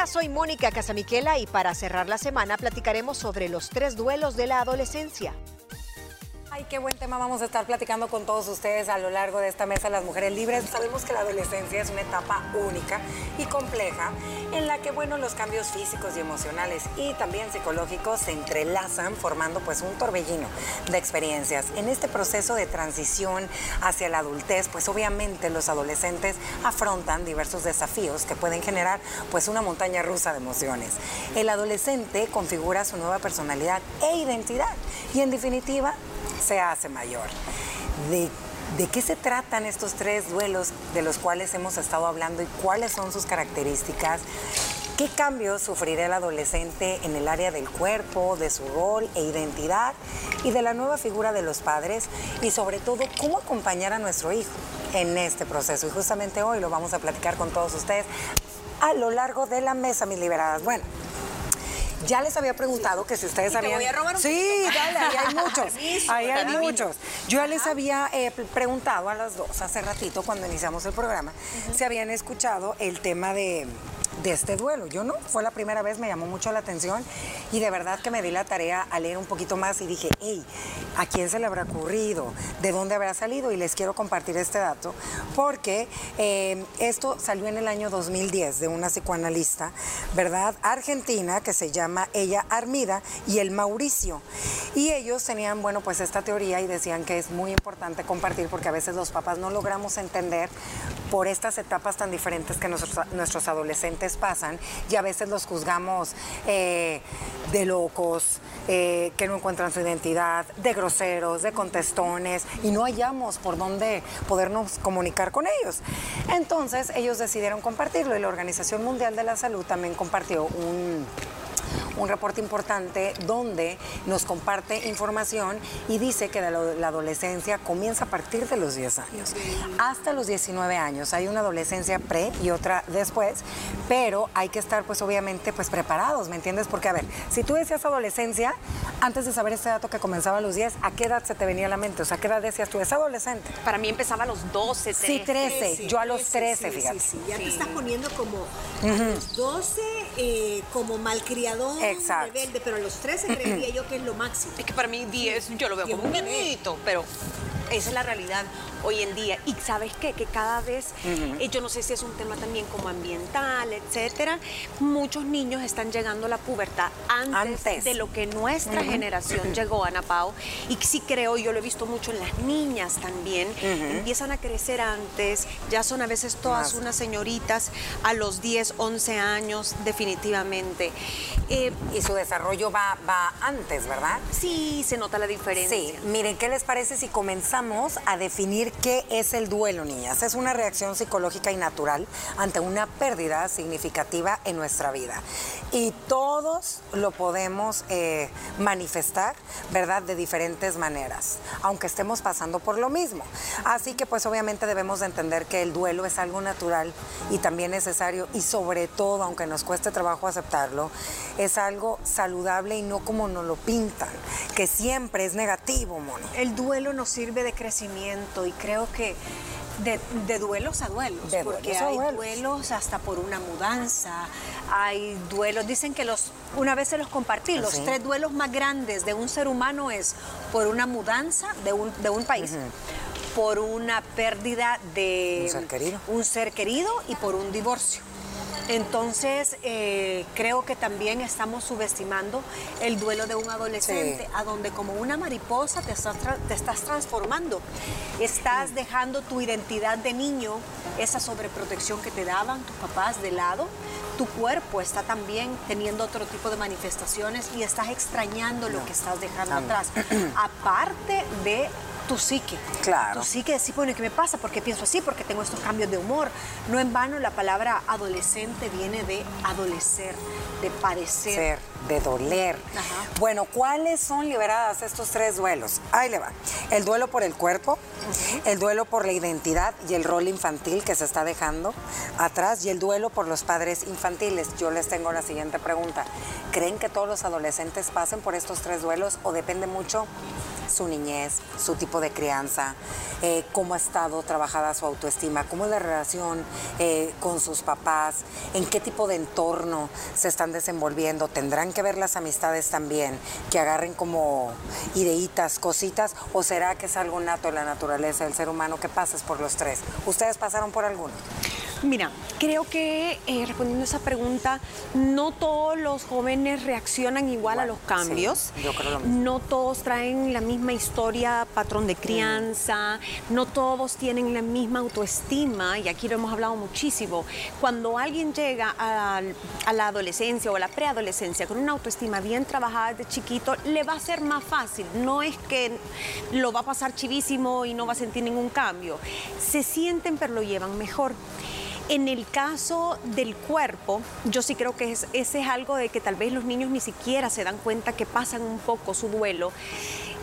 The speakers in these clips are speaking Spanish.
Hola, soy Mónica Casamiquela y para cerrar la semana platicaremos sobre los tres duelos de la adolescencia. Ay, qué buen tema vamos a estar platicando con todos ustedes a lo largo de esta mesa Las Mujeres Libres. Sabemos que la adolescencia es una etapa única y compleja en la que, bueno, los cambios físicos y emocionales y también psicológicos se entrelazan formando pues un torbellino de experiencias. En este proceso de transición hacia la adultez, pues obviamente los adolescentes afrontan diversos desafíos que pueden generar pues una montaña rusa de emociones. El adolescente configura su nueva personalidad e identidad y en definitiva se hace mayor. De, ¿De qué se tratan estos tres duelos de los cuales hemos estado hablando y cuáles son sus características? ¿Qué cambios sufrirá el adolescente en el área del cuerpo, de su rol e identidad y de la nueva figura de los padres? Y sobre todo, ¿cómo acompañar a nuestro hijo en este proceso? Y justamente hoy lo vamos a platicar con todos ustedes a lo largo de la mesa, mis liberadas. Bueno, ya les había preguntado que si ustedes habían. Te voy a robar un sí, dale, ahí hay muchos. ahí hay muchos. Yo ya les había eh, preguntado a las dos hace ratito, cuando iniciamos el programa, si habían escuchado el tema de de este duelo. Yo no, fue la primera vez, me llamó mucho la atención y de verdad que me di la tarea a leer un poquito más y dije, hey, ¿a quién se le habrá ocurrido? ¿De dónde habrá salido? Y les quiero compartir este dato porque eh, esto salió en el año 2010 de una psicoanalista, ¿verdad? Argentina que se llama ella Armida y el Mauricio. Y ellos tenían, bueno, pues esta teoría y decían que es muy importante compartir porque a veces los papás no logramos entender por estas etapas tan diferentes que nuestros, adolescentes pasan y a veces los juzgamos eh, de locos, eh, que no encuentran su identidad, de groseros, de contestones y no hallamos por dónde podernos comunicar con ellos. Entonces ellos decidieron compartirlo y la Organización Mundial de la Salud también compartió un un reporte importante donde nos comparte información y dice que la, adolescencia comienza a partir de los 10 años hasta los 19 años. Hay una adolescencia pre y otra después, pero hay que estar pues obviamente pues preparados, ¿me entiendes? Porque a ver, si tú decías adolescencia, antes de saber este dato que comenzaba a los 10, ¿a qué edad se te venía a la mente? O sea, ¿a qué edad decías tú? ¿Es adolescente? Para mí empezaba a los 12, 13. Sí, 13. Yo a los 13, fíjate. Sí, sí, ya te estás poniendo como a los 12 eh, como malcriador, rebelde, pero a los 13 creería yo que es lo máximo. Es que para mí 10 yo lo veo como un niñito, pero esa es la realidad hoy en día. Y sabes qué, que cada vez, eh, yo no sé si es un tema también como ambiental, etcétera, muchos niños están llegando a la pubertad antes, de lo que nuestra generación llegó, Ana Pau. Y sí creo, yo lo he visto mucho en las niñas también, empiezan a crecer antes, ya son a veces todas unas señoritas a los 10, 11 años, definitivamente. Eh, y su desarrollo va, va antes, ¿verdad? Sí, se nota la diferencia. Sí, miren, ¿qué les parece si comenzamos a definir qué es el duelo, niñas. Es una reacción psicológica y natural ante una pérdida significativa en nuestra vida. Y todos lo podemos eh, manifestar, ¿verdad? De diferentes maneras, aunque estemos pasando por lo mismo. Así que pues obviamente debemos de entender que el duelo es algo natural y también necesario y sobre todo, aunque nos cueste trabajo aceptarlo, es algo saludable y no como nos lo pintan, que siempre es negativo, mono. El duelo nos sirve de crecimiento y creo que de, duelos a duelos, porque hay duelos. hasta por una mudanza, hay duelos, dicen que los, una vez se los compartí, los tres duelos más grandes de un ser humano es por una mudanza de un, de un país, por una pérdida de un ser querido y por un divorcio. Entonces, eh, creo que también estamos subestimando el duelo de un adolescente, a donde como una mariposa te estás, te estás transformando. Estás dejando tu identidad de niño, esa sobreprotección que te daban tus papás de lado. Tu cuerpo está también teniendo otro tipo de manifestaciones y estás extrañando lo que estás dejando atrás. Aparte de tu psique. Claro. Tu psique decir, bueno, ¿qué me pasa? ¿Por qué pienso así? Porque tengo estos cambios de humor. No en vano la palabra adolescente viene de adolecer, de parecer. de doler. Bueno, ¿cuáles son liberadas estos tres duelos? Ahí le va. El duelo por el cuerpo, el duelo por la identidad y el rol infantil que se está dejando atrás y el duelo por los padres infantiles. Yo les tengo la siguiente pregunta. ¿Creen que todos los adolescentes pasen por estos tres duelos o depende mucho su niñez, su tipo de crianza, eh, cómo ha estado trabajada su autoestima, cómo es la relación eh, con sus papás, en qué tipo de entorno se están desenvolviendo. Tendrán que ver las amistades también, que agarren como ideitas, cositas, o será que es algo nato en la naturaleza del ser humano que pases por los tres. ¿Ustedes pasaron por alguno? Mira, creo que eh, respondiendo a esa pregunta, no todos los jóvenes reaccionan igual a los cambios. yo creo lo mismo. No todos traen la misma historia, patrón de crianza, no todos tienen la misma autoestima, y aquí lo hemos hablado muchísimo. Cuando alguien llega a, a la adolescencia o a la preadolescencia con una autoestima bien trabajada desde chiquito, le va a ser más fácil. No es que lo va a pasar chivísimo y no va a sentir ningún cambio. Se sienten, pero lo llevan mejor. En el caso del cuerpo, yo sí creo que ese es algo de que tal vez los niños ni siquiera se dan cuenta que pasan un poco su duelo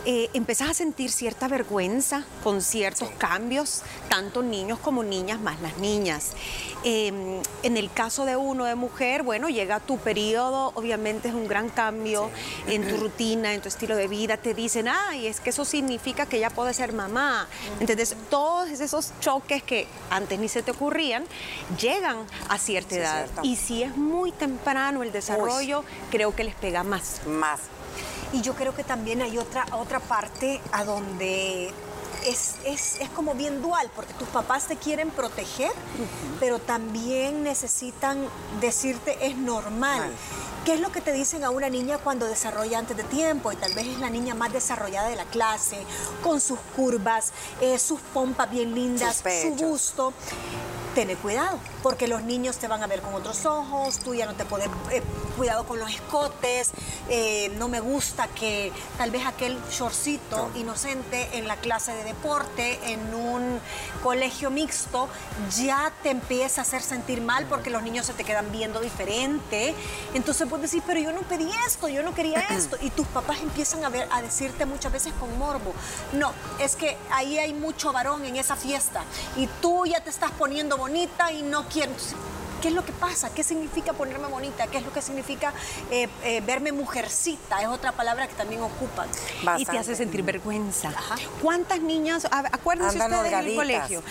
eh, empezás a sentir cierta vergüenza con ciertos cambios, tanto niños como niñas, más las niñas. Em, en el caso de uno de mujer, bueno, llega tu periodo, obviamente es un gran cambio en tu rutina, en tu estilo de vida. Te dicen, ay, es que eso significa que ya puede ser mamá. Entonces, todos esos choques que antes ni se te ocurrían, llegan a cierta edad. y si es muy temprano el desarrollo, creo que les pega más. Más. Y yo creo que también hay otra, otra parte a donde es, como bien dual, porque tus papás te quieren proteger, pero también necesitan decirte es normal. ¿Qué es lo que te dicen a una niña cuando desarrolla antes de tiempo? Y tal vez es la niña más desarrollada de la clase, con sus curvas, eh, sus pompas bien lindas, su busto. Ten cuidado, porque los niños te van a ver con otros ojos, tú ya no te puedes, eh, cuidado con los escotes, eh, no me gusta que tal vez aquel shortcito inocente en la clase de deporte, en un colegio mixto, ya te empieza a hacer sentir mal porque los niños se te quedan viendo diferente. Entonces puedes decir, pero yo no pedí esto, yo no quería esto. Y tus papás empiezan a, ver, a decirte muchas veces con morbo, no, es que ahí hay mucho varón en esa fiesta y tú ya te estás poniendo bonita y no quiero. ¿Qué es lo que pasa? ¿Qué significa ponerme bonita? ¿Qué es lo que significa eh, eh, verme mujercita? Es otra palabra que también ocupan. Y te hace sentir vergüenza. ¿Cuántas niñas, acuérdense ustedes en el colegio,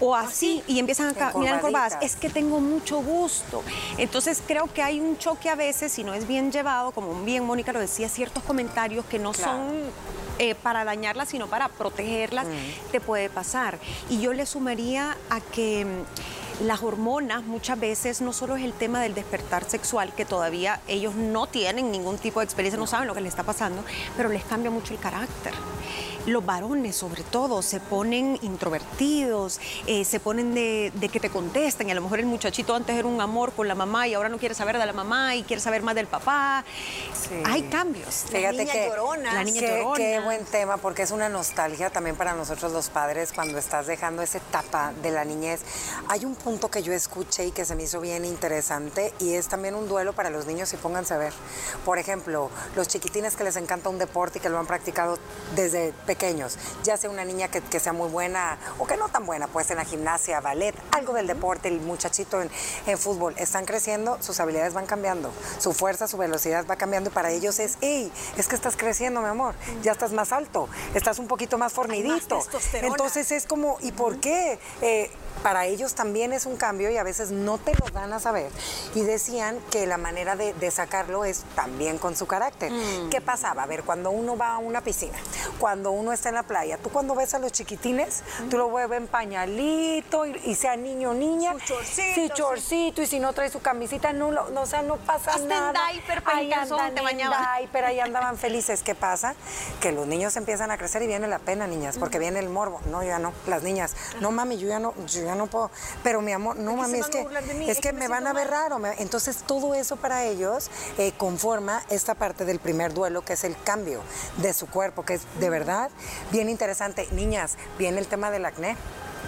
o así, y empiezan a caminar curvadas? Es que tengo mucho gusto. Entonces creo que hay un choque a veces, si no es bien llevado, como bien Mónica lo decía, ciertos comentarios que no son eh, para dañarlas, sino para protegerlas, mm. te puede pasar. Y yo le sumaría a que mm, las hormonas muchas veces no solo es el tema del despertar sexual, que todavía ellos no tienen ningún tipo de experiencia, no saben lo que les está pasando, pero les cambia mucho el carácter los varones sobre todo se ponen introvertidos, eh, se ponen de, que te contesten. Y a lo mejor el muchachito antes era un amor con la mamá y ahora no quiere saber de la mamá y quiere saber más del papá. Hay cambios. Fíjate la niña que llorona. La niña qué, Qué buen tema, porque es una nostalgia también para nosotros los padres cuando estás dejando esa etapa de la niñez. Hay un punto que yo escuché y que se me hizo bien interesante y es también un duelo para los niños y pónganse a ver. Por ejemplo, los chiquitines que les encanta un deporte y que lo han practicado desde pequeños, ya sea una niña que, sea muy buena o que no tan buena, pues en la gimnasia, ballet, algo del deporte, el muchachito en, en fútbol, están creciendo, sus habilidades van cambiando, su fuerza, su velocidad va cambiando y para ellos es, hey, es que estás creciendo, mi amor, ya estás más alto, estás un poquito más fornidito. Entonces es como, ¿y por qué? Eh, para ellos también es un cambio y a veces no te lo dan a saber. Y decían que la manera de, sacarlo es también con su carácter. Mm. ¿Qué pasaba? A ver, cuando uno va a una piscina, cuando uno está en la playa, tú cuando ves a los chiquitines, tú lo ves en pañalito y, sea niño o niña. Su chorcito. Sí, chorcito. Y si no trae su camisita, no, no, o sea, no pasa nada. En diaper, ahí andan en diaper, ahí andaban felices. ¿Qué pasa? Que los niños empiezan a crecer y viene la pena, niñas, porque viene el morbo. No, ya no. Las niñas, no mami, yo ya no, ya no puedo. Pero mi amor, no mami, es que, es que me van a ver raro. Entonces todo eso para ellos eh, conforma esta parte del primer duelo, que es el cambio de su cuerpo, que es de verdad bien interesante. Niñas, viene el tema del acné.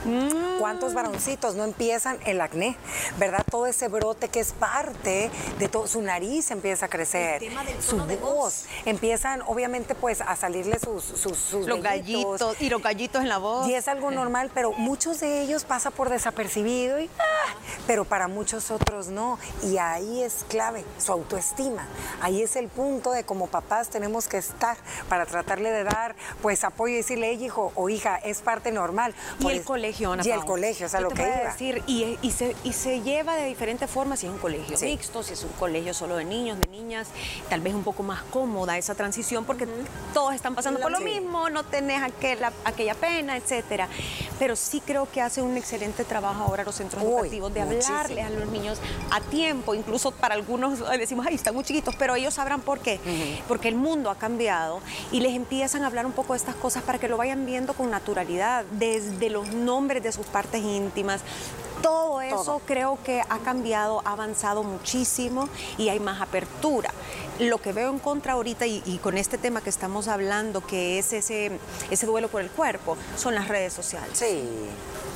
Mm. ¿Cuántos varoncitos no empiezan el acné? ¿Verdad? Todo ese brote que es parte de todo, su nariz empieza a crecer, su voz, empiezan obviamente pues a salirle sus, sus, los gallitos y los gallitos en la voz. Y es algo normal, pero muchos de ellos pasa por desapercibido y ah, pero para muchos otros no. Y ahí es clave, su autoestima. Ahí es el punto de como papás tenemos que estar para tratarle de dar pues apoyo y decirle, hijo o hija, es parte normal. Y el colegio, Ana Y el colegio, es a lo que iba. decir, y, y, se, y se lleva de diferentes formas, si es un colegio mixto, si es un colegio solo de niños, de niñas, tal vez un poco más cómoda esa transición porque todos están pasando por lo mismo, no tenés aquella, aquella pena, etcétera. Pero sí creo que hace un excelente trabajo ahora los centros educativos de hablarles a los niños a tiempo, incluso para algunos decimos, ay, están muy chiquitos, pero ellos sabrán por qué. Porque el mundo ha cambiado y les empiezan a hablar un poco de estas cosas para que lo vayan viendo con naturalidad, desde los nombres de sus partes íntimas, todo eso creo que ha cambiado, ha avanzado muchísimo y hay más apertura. Lo que veo en contra ahorita y, con este tema que estamos hablando, que es ese, ese duelo por el cuerpo, son las redes sociales. Sí.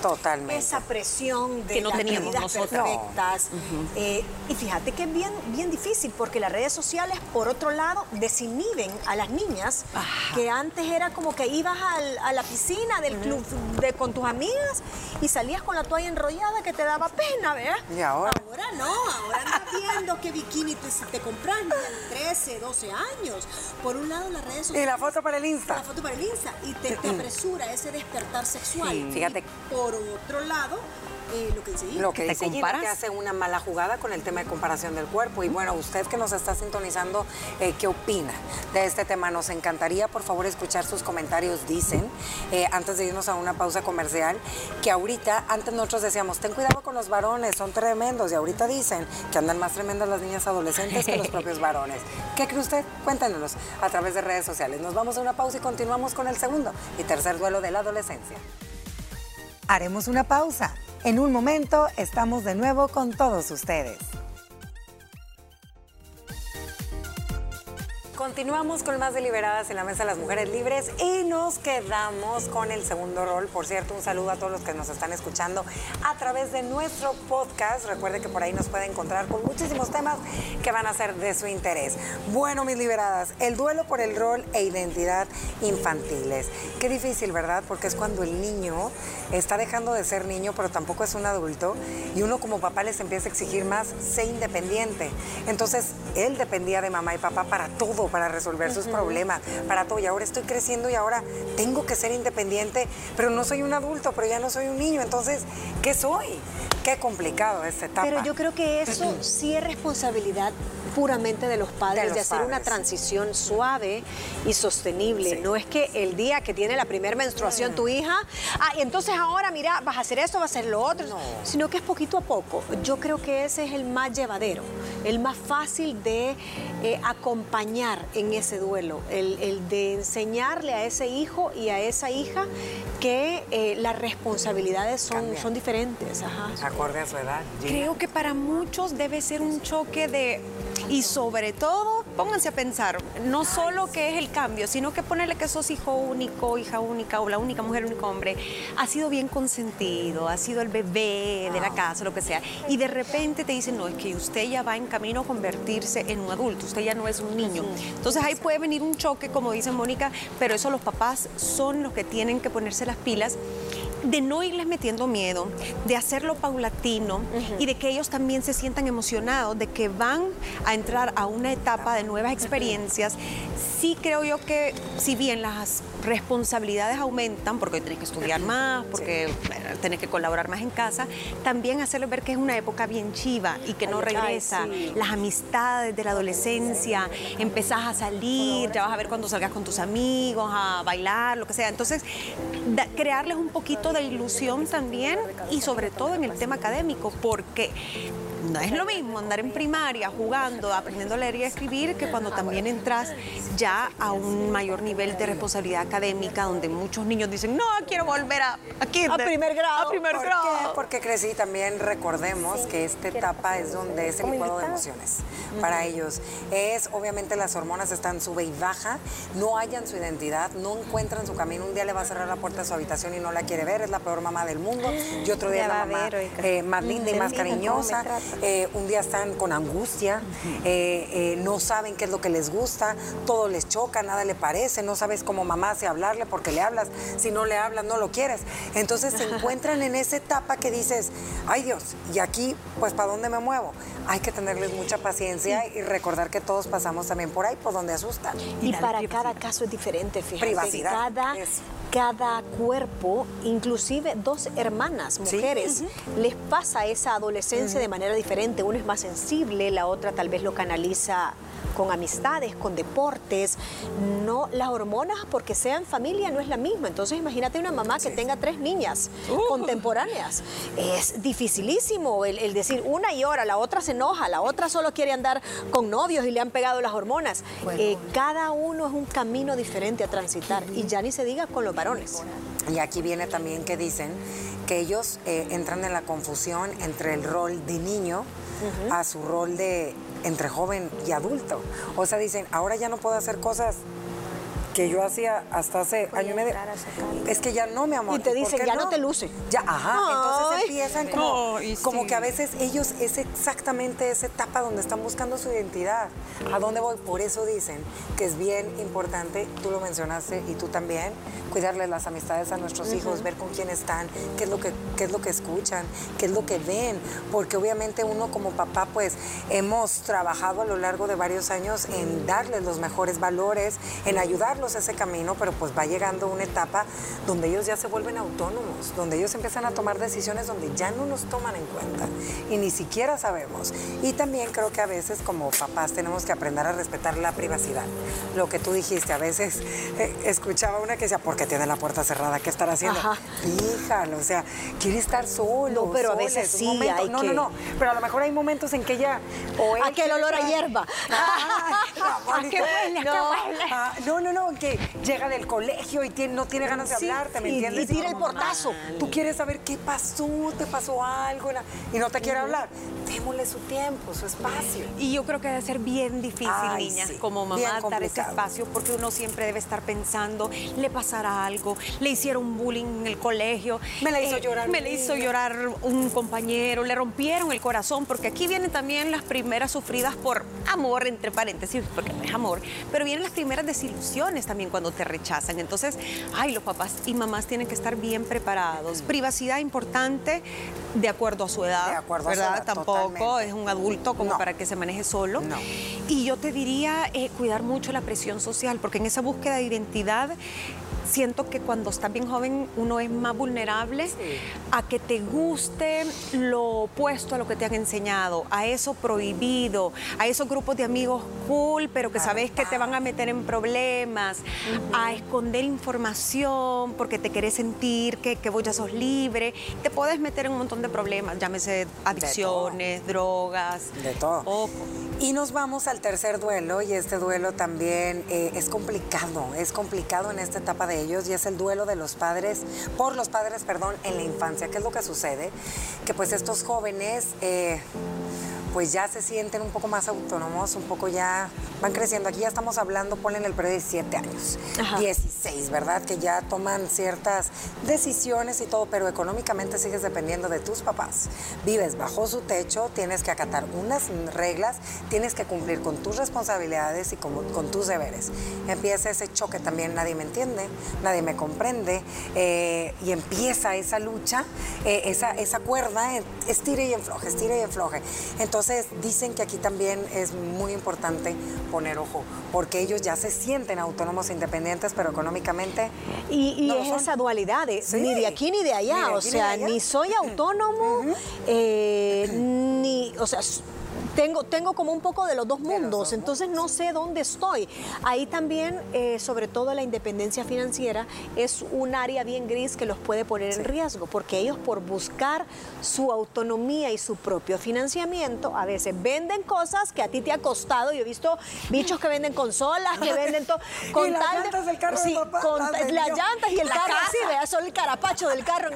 Totalmente. Esa presión de que no teníamos nosotros. perfectas. Eh, y fíjate que es bien, bien difícil porque las redes sociales, por otro lado, desinhiben a las niñas, que antes era como que ibas a la piscina del club de, con tus y salías con la toalla enrollada que te daba pena, ¿verdad? Y ahora. Ahora no, ahora andas viendo qué bikini te, te compras de 13, 12 años. Por un lado, las redes sociales. Y la foto para el Insta. La foto para el Insta. Y te, apresura ese despertar sexual. Fíjate. Por otro lado, eh, lo que dice Lo que dice que hace una mala jugada con el tema de comparación del cuerpo. Y bueno, usted que nos está sintonizando, eh, ¿qué opina de este tema? Nos encantaría, por favor, escuchar sus comentarios. Dicen, eh, antes de irnos a una pausa comercial, que ahorita, antes nosotros decíamos, ten cuidado con los varones, son tremendos. Y ahorita dicen que andan más tremendas las niñas adolescentes que los propios varones. ¿Qué cree usted? Cuéntenos a través de redes sociales. Nos vamos a una pausa y continuamos con el segundo y tercer duelo de la adolescencia. Haremos una pausa. En un momento estamos de nuevo con todos ustedes. Continuamos con más deliberadas en la mesa de las mujeres libres y nos quedamos con el segundo rol. Por cierto, un saludo a todos los que nos están escuchando a través de nuestro podcast. Recuerde que por ahí nos puede encontrar con muchísimos temas que van a ser de su interés. Bueno, mis liberadas, el duelo por el rol e identidad infantiles. Qué difícil, ¿verdad? Porque es cuando el niño está dejando de ser niño, pero tampoco es un adulto y uno como papá les empieza a exigir más, sé independiente. Entonces, él dependía de mamá y papá para todo para resolver sus problemas, para todo. Y ahora estoy creciendo y ahora tengo que ser independiente, pero no soy un adulto, pero ya no soy un niño. Entonces, ¿qué soy? Qué complicado esta etapa. Pero yo creo que eso sí es responsabilidad puramente de los padres, de, hacer una transición suave y sostenible. No es que el día que tiene la primera menstruación tu hija, ah, y entonces ahora mira, vas a hacer esto, vas a hacer lo otro, sino que es poquito a poco. Yo creo que ese es el más llevadero, el más fácil de eh, acompañar en ese duelo, el, de enseñarle a ese hijo y a esa hija que eh, las responsabilidades son, son diferentes. Acorde a su edad. Creo que para muchos debe ser un choque de y sobre todo, pónganse a pensar, no solo que es el cambio, sino que ponerle que sos hijo único, hija única o la única mujer, único hombre, ha sido bien consentido, ha sido el bebé de la casa, lo que sea. Y de repente te dicen, no, es que usted ya va en camino a convertirse en un adulto, usted ya no es un niño. Entonces ahí puede venir un choque, como dice Mónica, pero eso los papás son los que tienen que ponerse las pilas de no irles metiendo miedo, de hacerlo paulatino y de que ellos también se sientan emocionados, de que van a entrar a una etapa de nuevas experiencias, sí creo yo que si bien las responsabilidades aumentan, porque tenés que estudiar más, porque tenés que colaborar más en casa, también hacerles ver que es una época bien chiva y que no regresa. Las amistades de la adolescencia, empezás a salir, ya vas a ver cuando salgas con tus amigos, a bailar, lo que sea. Entonces, crearles un poquito de ilusión también y sobre todo en el tema académico, porque no es lo mismo andar en primaria jugando, aprendiendo a leer y a escribir que cuando también entras ya a un mayor nivel de responsabilidad académica donde muchos niños dicen, no, quiero volver a, primer grado. A primer ¿Por grado. Qué? Porque crecí también recordemos que esta etapa es donde es el licuado de emociones para ellos. Es, obviamente las hormonas están sube y baja, no hallan su identidad, no encuentran su camino. Un día le va a cerrar la puerta de su habitación y no la quiere ver, es la peor mamá del mundo. Y otro día la mamá eh, más linda y más cariñosa. Eh, un día están con angustia, eh, no saben qué es lo que les gusta, todo les choca, nada le parece, no sabes cómo mamá si hablarle porque le hablas, si no le hablas no lo quieres. Entonces se encuentran en esa etapa que dices, ay Dios, y aquí pues ¿para dónde me muevo? Hay que tenerles mucha paciencia y recordar que todos pasamos también por ahí, por donde asustan. Y, para cada caso es diferente, fíjate. Privacidad. Cada, cada cuerpo, inclusive dos hermanas, mujeres, les pasa esa adolescencia de manera diferente. Una es más sensible, la otra tal vez lo canaliza con amistades, con deportes, no las hormonas porque sean familia no es la misma. Entonces imagínate una mamá que tenga tres niñas uh. contemporáneas. Es dificilísimo el, decir una y hora, la otra se enoja, la otra solo quiere andar con novios y le han pegado las hormonas. Eh, cada uno es un camino diferente a transitar y ya ni se diga con los varones. Y aquí viene también que dicen que ellos eh, entran en la confusión entre el rol de niño a su rol de entre joven y adulto. O sea, dicen, ahora ya no puedo hacer cosas que yo hacía hasta hace año y medio. Es que ya no, mi amor. Y te dicen, ya no? te luce. Ya, ajá. Entonces empiezan como, como que a veces ellos es exactamente esa etapa donde están buscando su identidad. ¿A dónde voy? Por eso dicen que es bien importante, tú lo mencionaste y tú también, cuidarles las amistades a nuestros hijos, ver con quién están, qué es lo que qué es lo que escuchan, qué es lo que ven, porque obviamente uno como papá pues hemos trabajado a lo largo de varios años en darles los mejores valores, en ayudarlos ese camino, pero pues va llegando una etapa donde ellos ya se vuelven autónomos, donde ellos empiezan a tomar decisiones donde ya no nos toman en cuenta y ni siquiera sabemos. Y también creo que a veces como papás tenemos que aprender a respetar la privacidad. Lo que tú dijiste, a veces eh, escuchaba una que decía, ¿por qué tiene la puerta cerrada? ¿Qué estará haciendo? Fíjalo, o sea, quiere estar solo. No, pero a veces sí hay No, no, no, pero a lo mejor hay momentos en que ella... O Aquel olor a hierba. qué huele? No. Ah, no, no, que llega del colegio y no tiene ganas de hablarte, ¿me entiendes? Y tira el portazo. Tú quieres saber qué pasó, te pasó algo y no te quiere hablar. Démosle su tiempo, su espacio. Y yo creo que debe ser bien difícil, niñas, como mamá, dar ese espacio porque uno siempre debe estar pensando, le pasará algo, le hicieron bullying en el colegio. Me la hizo eh, llorar. Me le hizo llorar un compañero, le rompieron el corazón, porque aquí vienen también las primeras sufridas por amor, entre paréntesis, porque no es amor, pero vienen las primeras desilusiones también cuando te rechazan. Entonces, ay, los papás y mamás tienen que estar bien preparados. Privacidad importante de acuerdo a su edad. De acuerdo ¿verdad? a su edad. Tampoco es un adulto como para que se maneje solo. No. Y yo te diría eh, cuidar mucho la presión social, porque en esa búsqueda de identidad siento que cuando estás bien joven uno es más vulnerable a que te guste lo opuesto a lo que te han enseñado, a eso prohibido, a esos grupos de amigos cool, pero que sabes que te van a meter en problemas, a esconder información porque te querés sentir que, que vos ya sos libre, te puedes meter en un montón de problemas, llámese adicciones, drogas. De todo. Y nos vamos al tercer duelo y este duelo también eh, es complicado, es complicado en esta etapa de ellos y es el duelo de los padres, por los padres, perdón, en la infancia. ¿Qué es lo que sucede? Que pues estos jóvenes... Eh, pues ya se sienten un poco más autónomos, un poco ya van creciendo. Aquí ya estamos hablando, ponen el periodo de 17 años, 16, ¿verdad? Que ya toman ciertas decisiones y todo, pero económicamente sigues dependiendo de tus papás. Vives bajo su techo, tienes que acatar unas reglas, tienes que cumplir con tus responsabilidades y con, con tus deberes. Empieza ese choque también, nadie me entiende, nadie me comprende, eh, y empieza esa lucha, eh, esa, esa cuerda, estire y enfloje, estire y enfloje. Entonces, entonces dicen que aquí también es muy importante poner ojo, porque ellos ya se sienten autónomos e independientes, pero económicamente... Y, es esa dualidad, ni de aquí ni de allá, o sea, ni soy autónomo, eh, ni, o sea, tengo, tengo como un poco de los dos mundos, entonces no sé dónde estoy. Ahí también, eh, sobre todo la independencia financiera, es un área bien gris que los puede poner en riesgo, porque ellos por buscar su autonomía y su propio financiamiento, a veces venden cosas que a ti te ha costado. Yo he visto bichos que venden consolas, que venden todo. Con las llantas del carro sí, con las llantas y el carro, sí, vea, solo el carapacho del carro.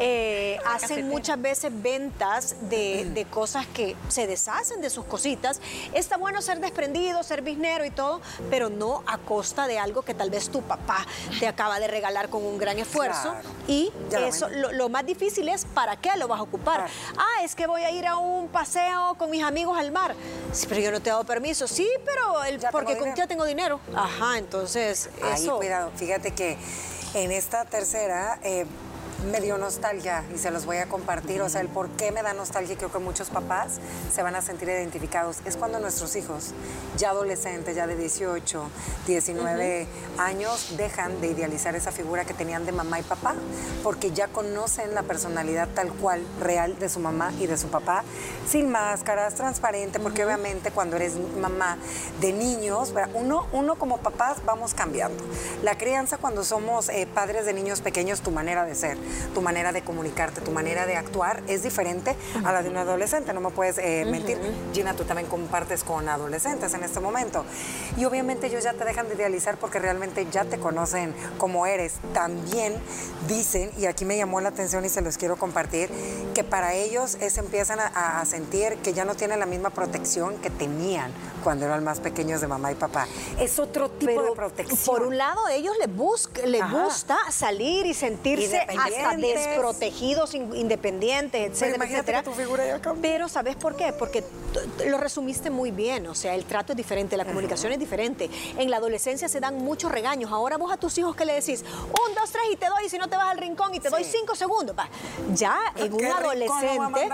Eh, hacen muchas veces ventas de, de cosas que se deshacen de sus cositas. Está bueno ser desprendido, ser biznero y todo, pero no a costa de algo que tal vez tu papá te acaba de regalar con un gran esfuerzo. Y eso, lo, más difícil es para qué lo vas a ocupar. Ah, es que voy a ir a un paseo con mis amigos al mar. Sí, pero yo no te he dado permiso. Sí, pero el, porque con ya tengo dinero. Ajá, entonces Ay, cuidado, fíjate que en esta tercera... Eh, me dio nostalgia y se los voy a compartir. O sea, el por qué me da nostalgia y creo que muchos papás se van a sentir identificados. Es cuando nuestros hijos, ya adolescentes, ya de 18, 19 años, dejan de idealizar esa figura que tenían de mamá y papá, porque ya conocen la personalidad tal cual, real de su mamá y de su papá, sin máscaras, transparente, porque obviamente cuando eres mamá de niños, uno, uno como papás vamos cambiando. La crianza cuando somos eh, padres de niños pequeños, tu manera de ser tu manera de comunicarte, tu manera de actuar es diferente a la de un adolescente, no me puedes eh, mentir. Gina, tú también compartes con adolescentes en este momento. Y obviamente ellos ya te dejan de idealizar porque realmente ya te conocen como eres. También dicen, y aquí me llamó la atención y se los quiero compartir, que para ellos es, empiezan a, sentir que ya no tienen la misma protección que tenían cuando eran más pequeños de mamá y papá. Es otro tipo de protección. Por un lado, ellos les, les gusta salir y sentirse desprotegidos, independientes, etcétera, etcétera. Pero ¿sabes por qué? Porque lo resumiste muy bien, o sea, el trato es diferente, la comunicación es diferente. En la adolescencia se dan muchos regaños. Ahora vos a tus hijos que le decís, un, dos, tres y te doy, y si no te vas al rincón y te doy cinco segundos. Ya en un adolescente,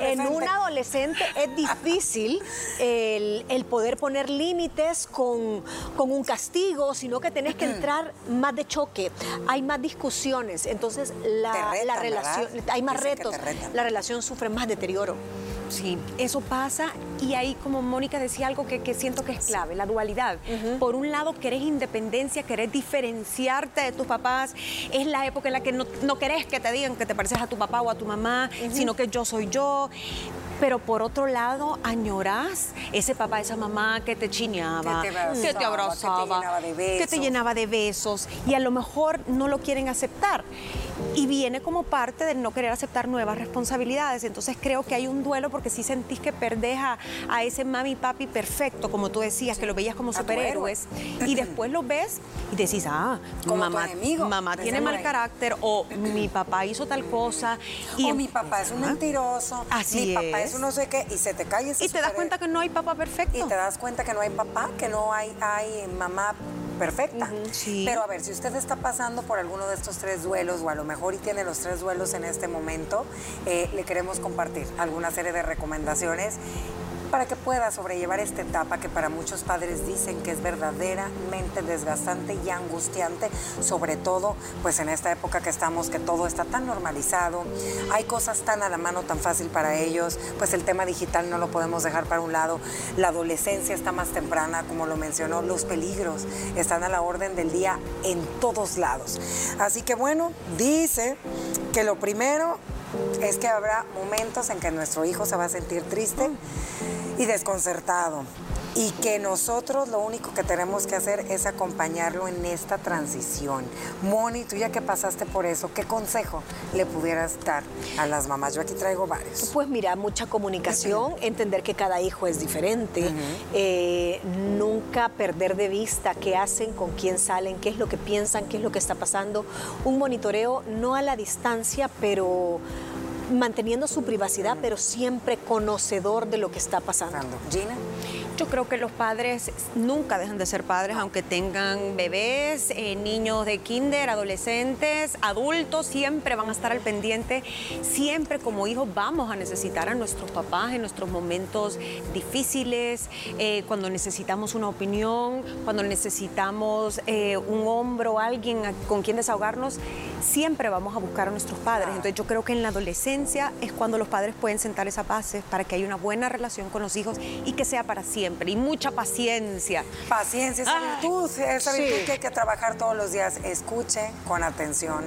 en un adolescente es difícil el, poder poner límites con, con un castigo, sino que tenés que entrar más de choque. Hay más discusiones. Entonces, la, relación, hay más retos, la relación sufre más deterioro. Sí, eso pasa y ahí como Mónica decía algo que, siento que es clave, la dualidad. Por un lado querés independencia, querés diferenciarte de tus papás, es la época en la que no, no querés que te digan que te pareces a tu papá o a tu mamá, sino que yo soy yo. Pero por otro lado añorás ese papá, esa mamá que te chineaba, que te, abrazaba, que te llenaba de besos y a lo mejor no lo quieren aceptar. Y viene como parte de no querer aceptar nuevas responsabilidades. Entonces creo que hay un duelo porque si sentís que perdés a, ese mami papi perfecto, como tú decías, que lo veías como superhéroes, y después lo ves y decís, ah, mamá, mamá tiene mal carácter, o mi papá hizo tal cosa. Y o mi papá es un mentiroso. Así mi papá es no sé qué, y se te cae Y te das cuenta que no hay papá perfecto. Y te das cuenta que no hay papá, que no hay, hay mamá perfecta. Pero a ver, si usted está pasando por alguno de estos tres duelos, o a lo mejor y tiene los tres duelos en este momento, eh, le queremos compartir alguna serie de recomendaciones para que pueda sobrellevar esta etapa que para muchos padres dicen que es verdaderamente desgastante y angustiante, sobre todo pues en esta época que estamos, que todo está tan normalizado, hay cosas tan a la mano, tan fácil para ellos, pues el tema digital no lo podemos dejar para un lado, la adolescencia está más temprana, como lo mencionó, los peligros están a la orden del día en todos lados. Así que bueno, dice que lo primero es que habrá momentos en que nuestro hijo se va a sentir triste y desconcertado. Y que nosotros lo único que tenemos que hacer es acompañarlo en esta transición. Moni, tú ya que pasaste por eso, ¿qué consejo le pudieras dar a las mamás? Yo aquí traigo varios. Pues mira, mucha comunicación, entender que cada hijo es diferente, eh, nunca perder de vista qué hacen, con quién salen, qué es lo que piensan, qué es lo que está pasando. Un monitoreo no a la distancia, pero manteniendo su privacidad, pero siempre conocedor de lo que está pasando. Gina. Yo creo que los padres nunca dejan de ser padres, aunque tengan bebés, eh, niños de kinder, adolescentes, adultos, siempre van a estar al pendiente. Siempre como hijos vamos a necesitar a nuestros papás en nuestros momentos difíciles, eh, cuando necesitamos una opinión, cuando necesitamos eh, un hombro, alguien con quien desahogarnos, siempre vamos a buscar a nuestros padres. Entonces yo creo que en la adolescencia es cuando los padres pueden sentar esa base para que haya una buena relación con los hijos y que sea para siempre. Y mucha paciencia. Paciencia, esa virtud, esa virtud que hay que trabajar todos los días. Escuche con atención,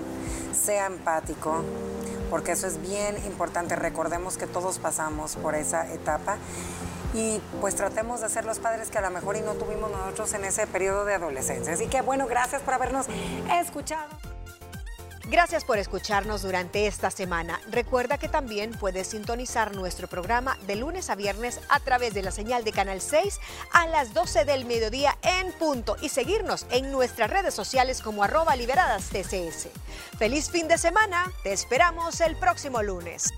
sea empático, porque eso es bien importante. Recordemos que todos pasamos por esa etapa y pues tratemos de ser los padres que a lo mejor y no tuvimos nosotros en ese periodo de adolescencia. Así que bueno, gracias por habernos escuchado. Gracias por escucharnos durante esta semana. Recuerda que también puedes sintonizar nuestro programa de lunes a viernes a través de la señal de Canal 6 a las 12 del mediodía en punto y seguirnos en nuestras redes sociales como arroba liberadas TCS. Feliz fin de semana, te esperamos el próximo lunes.